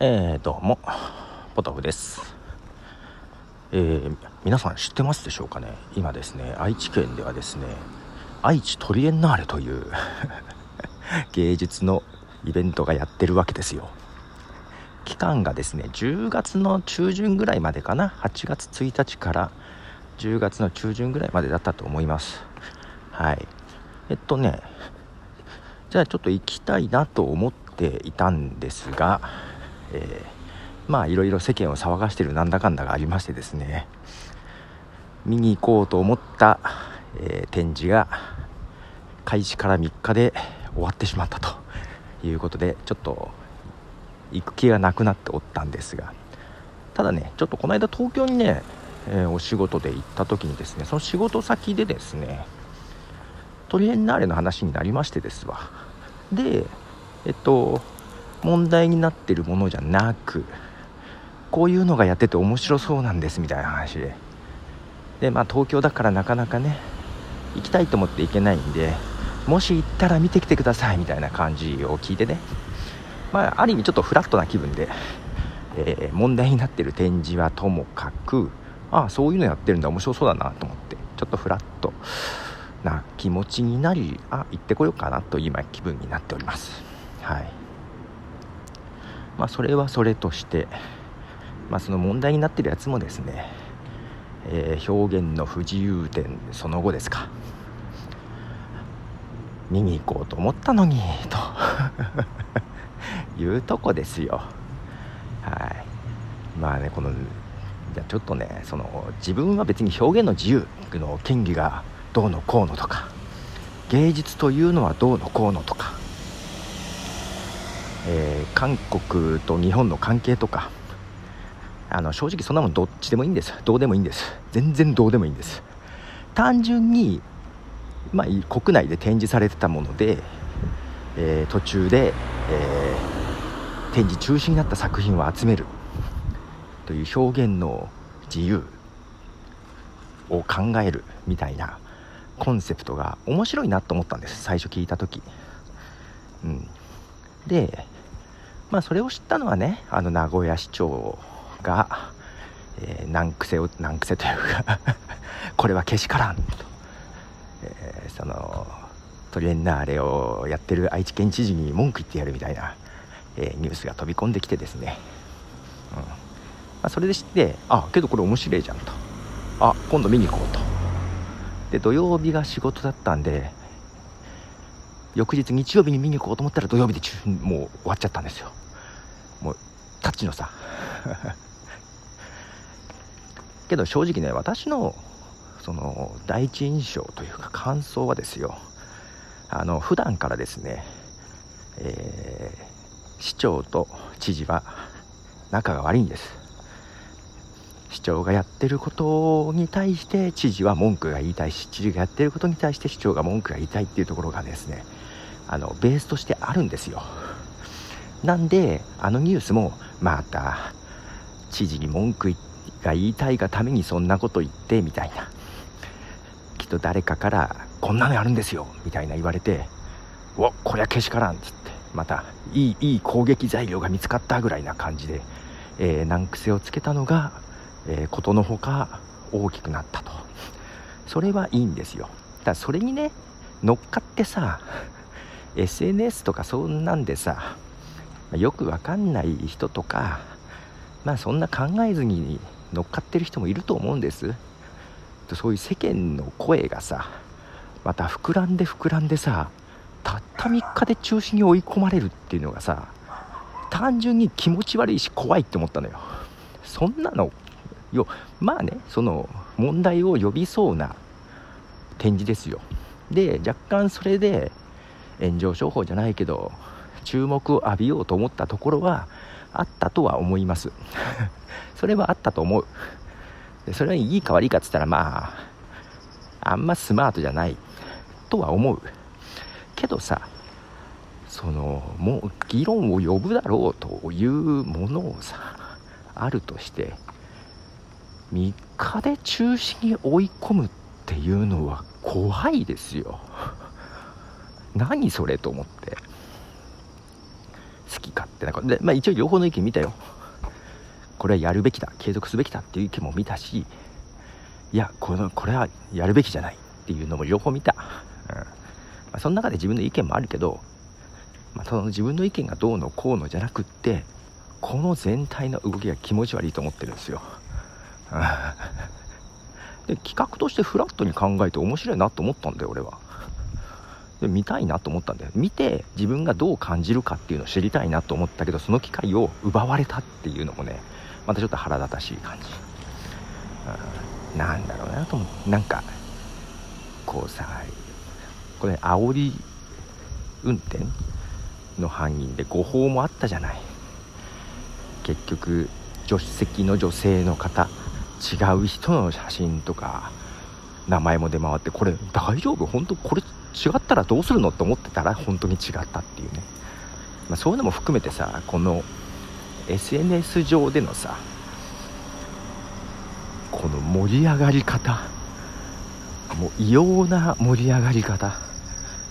えー、どうもポトフです、えー皆さん知ってますでしょうかね？今ですね愛知県ではですね愛知トリエンナーレという 芸術のイベントがやってるわけですよ。期間がですね10月の中旬ぐらいまでかな？8月1日から10月の中旬ぐらいまでだったと思います。はい。えっとねじゃあちょっと行きたいなと思っていたんですが、えーまあいろいろ世間を騒がしてるなんだかんだがありましてですね見に行こうと思った、えー展示が開始から3日で終わってしまったということでちょっと行く気がなくなっておったんですがただねちょっとこの間東京にね、えーお仕事で行った時にですねその仕事先でですねトリエンナーレの話になりましてですわ。でえっと問題になってるものじゃなくこういうのがやってて面白そうなんですみたいな話で。でまあ東京だからなかなかね行きたいと思って行けないんでもし行ったら見てきてくださいみたいな感じを聞いてね。まあある意味ちょっとフラットな気分で、えー問題になってる展示はともかくああそういうのやってるんだ面白そうだなと思ってちょっとフラットな気持ちになりあ行ってこようかなという今気分になっております。はい。まあそれはそれとしてまあその問題になってるやつもですね、えー表現の不自由点その後ですか。見に行こうと思ったのにと。いうとこですよ。はい。まあねこのじゃちょっとねその自分は別に表現の自由の権利がどうのこうのとか芸術というのはどうのこうのとか、えー韓国と日本の関係とかあの正直そんなもんどっちでもいいんです。どうでもいいんです。全然どうでもいいんです。単純に、まあ、国内で展示されてたもので、えー途中で、えー展示中止になった作品を集める。という表現の自由を考えるみたいなコンセプトが面白いなと思ったんです。最初聞いた時、うん、でまあそれを知ったのはねあの名古屋市長が、えー難癖を難癖というか これはけしからんと、えーそのトリエンナーレをやってる愛知県知事に文句言ってやるみたいな、えーニュースが飛び込んできてですね、うん。まあ、それで知ってあけどこれ面白いじゃんと。あ今度見に行こうと。で土曜日が仕事だったんで翌日日曜日に見に行こうと思ったら土曜日で中もう終わっちゃったんですよ。もうタッチのさ。けど正直ね私のその第一印象というか感想はですよ。あの普段からですね、えー市長と知事は仲が悪いんです。市長がやってることに対して知事は文句が言いたいし知事がやってることに対して市長が文句が言いたいっていうところがですねあのベースとしてあるんですよ。なんであのニュースもまた知事に文句が言いたいがためにそんなこと言ってみたいな。きっと誰かからこんなのやるんですよみたいな言われておこりゃけしからんつってまたいいいい攻撃材料が見つかったぐらいな感じで、えー難癖をつけたのが、えーことのほか大きくなったと。それはいいんですよ。ただそれにね乗っかってさ SNS とかそんなんでさよくわかんない人とかまあそんな考えずに乗っかってる人もいると思うんです。そういう世間の声がさまた膨らんで膨らんでさたった3日で中止に追い込まれるっていうのがさ単純に気持ち悪いし怖いって思ったのよ。そんなのよまあねその問題を呼びそうな展示ですよ。で若干それで炎上商法じゃないけど注目を浴びようと思ったところはあったとは思います。それはあったと思う。でそれはいいか悪いかっつったらまああんまスマートじゃないとは思う。けどさそのもう議論を呼ぶだろうというものをさあるとして3日で中止に追い込むっていうのは怖いですよ。何それと思って。好き勝ってなで、まあ、一応両方の意見見たよ。これはやるべきだ継続すべきだっていう意見も見たしいやこのこれはやるべきじゃないっていうのも両方見た、うん。まあ、その中で自分の意見もあるけど、まあ、その自分の意見がどうのこうのじゃなくってこの全体の動きが気持ち悪いと思ってるんですよ、うん。で企画としてフラットに考えて面白いなと思ったんだよ俺は。見たいなと思ったんだよ。見て自分がどう感じるかっていうのを知りたいなと思ったけどその機会を奪われたっていうのもねまたちょっと腹立たしい感じ、うん、なんだろうなと思って。なんかこうさこれ煽り運転の犯人で誤報もあったじゃない。結局助手席の女性の方違う人の写真とか名前も出回ってこれ大丈夫？本当これ違ったらどうするのって思ってたら本当に違ったっていうね、まあ、そういうのも含めてさこの SNS 上でのさこの盛り上がり方。もう異様な盛り上がり方。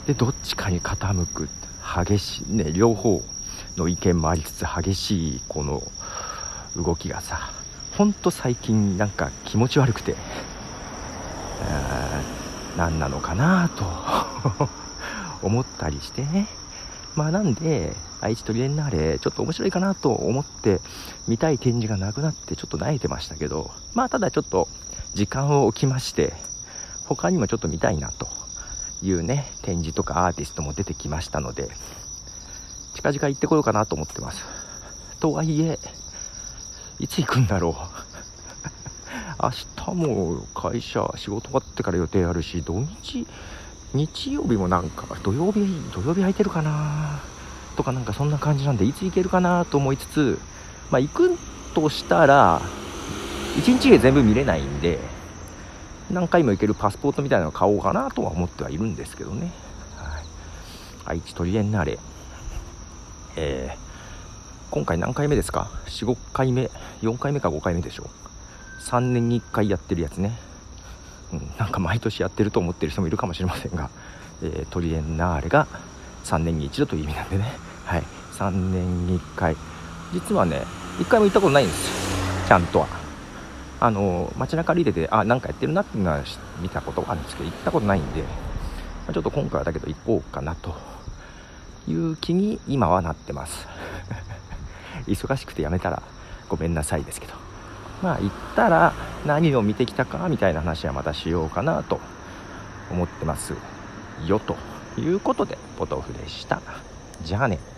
でどっちかに傾く。激しいね両方の意見もありつつ激しいこの動きがさ。ほんと最近なんか気持ち悪くて。何なのかなと。思ったりして。ねまあなんで愛知トリエンナーレちょっと面白いかなと思って見たい展示がなくなってちょっと萎えてましたけど。まあただちょっと時間を置きまして他にもちょっと見たいなというね展示とかアーティストも出てきましたので近々行ってこようかなと思ってます。とはいえいつ行くんだろう。明日も会社仕事終わってから予定あるし土日日曜日もなんか土曜日土曜日空いてるかなとかなんかそんな感じなんでいつ行けるかなと思いつつまあ行くとしたら1日で全部見れないんで何回も行けるパスポートみたいなのを買おうかなとは思ってはいるんですけどね、はい、愛知トリエンナーレえー、今回何回目ですか？45回目4回目か5回目でしょ3年に1回やってるやつね、うん、なんか毎年やってると思ってる人もいるかもしれませんが、えー、トリエンナーレが3年に一度という意味なんでね。はい。3年に1回。実はね1回も行ったことないんですよ。ちゃんとは。あの街中歩いててあなんかやってるなっていうのは見たことがあるんですけど行ったことないんでまちょっと今回はだけど行こうかなという気に今はなってます。忙しくてやめたらごめんなさいですけど。まあ行ったら何を見てきたかみたいな話はまたしようかなと思ってますよということでポトフでした。じゃあね。